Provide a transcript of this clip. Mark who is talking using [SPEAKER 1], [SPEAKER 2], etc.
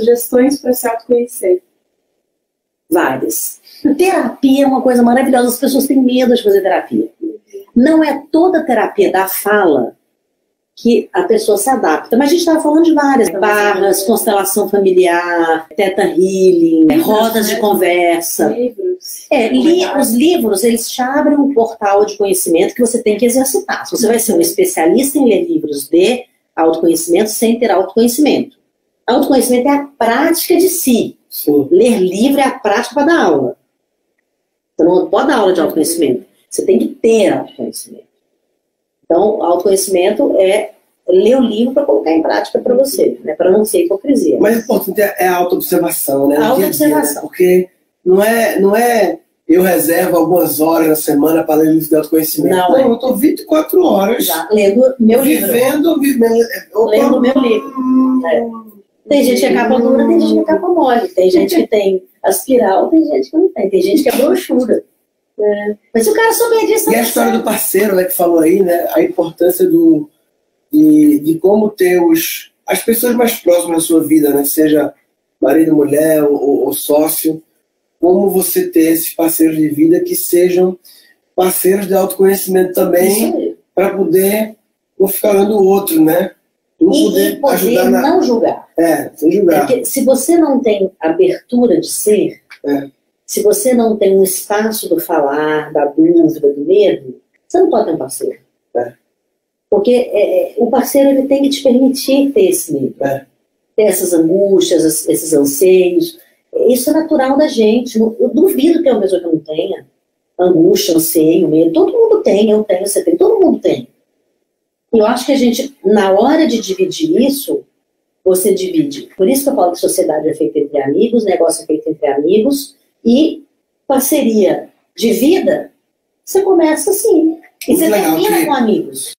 [SPEAKER 1] Sugestões para se autoconhecer?
[SPEAKER 2] Várias. Terapia é uma coisa maravilhosa, as pessoas têm medo de fazer terapia. Não é toda terapia da fala que a pessoa se adapta. Mas a gente estava falando de várias barras, constelação familiar, teta healing, livros, rodas de né? conversa.
[SPEAKER 1] Livros.
[SPEAKER 2] É, li, os livros, eles te abrem um portal de conhecimento que você tem que exercitar. Se você vai ser um especialista em ler livros de autoconhecimento sem ter autoconhecimento. Autoconhecimento é a prática de si. Sim. Ler livro é a prática para dar aula. Você não pode dar aula de autoconhecimento. Você tem que ter autoconhecimento. Então, autoconhecimento é ler o livro para colocar em prática para você, né? para não ser hipocrisia.
[SPEAKER 3] Mas o importante é a autoobservação, né?
[SPEAKER 2] A autoobservação.
[SPEAKER 3] Né? Porque não é, não é eu reservo algumas horas na semana para ler livros de autoconhecimento.
[SPEAKER 2] Não,
[SPEAKER 3] não é. eu estou 24 horas
[SPEAKER 2] Já, lendo meu livro.
[SPEAKER 3] Vivendo, vivendo.
[SPEAKER 2] Lendo meu livro. É. Tem gente que é capa dura, tem gente que é capa mole. Tem gente que tem aspiral, tem gente que não tem. Tem gente que é brochura. É. Mas se o cara souber disso...
[SPEAKER 3] E a história do parceiro, né, que falou aí, né, a importância do, de, de como ter os, as pessoas mais próximas da sua vida, né, seja marido, mulher ou, ou sócio, como você ter esses parceiros de vida que sejam parceiros de autoconhecimento também, para poder não ficar olhando o outro, né?
[SPEAKER 2] Não e poder, na... não julgar.
[SPEAKER 3] É, sem julgar.
[SPEAKER 2] Porque se você não tem abertura de ser,
[SPEAKER 3] é.
[SPEAKER 2] Se você não tem um espaço do falar, da dúvida, do medo, você não pode ter um parceiro.
[SPEAKER 3] É.
[SPEAKER 2] Porque é, é, o parceiro ele tem que te permitir ter esse medo,
[SPEAKER 3] é.
[SPEAKER 2] ter essas angústias, esses anseios. Isso é natural da gente. Eu duvido que a pessoa que não tenha angústia, anseio, medo. Todo mundo tem, eu tenho, você tem, todo mundo tem. E eu acho que a gente, na hora de dividir isso, você divide. Por isso que eu falo que sociedade é feita entre amigos, negócio é feito entre amigos, e parceria de vida, você começa assim. E você termina com amigos.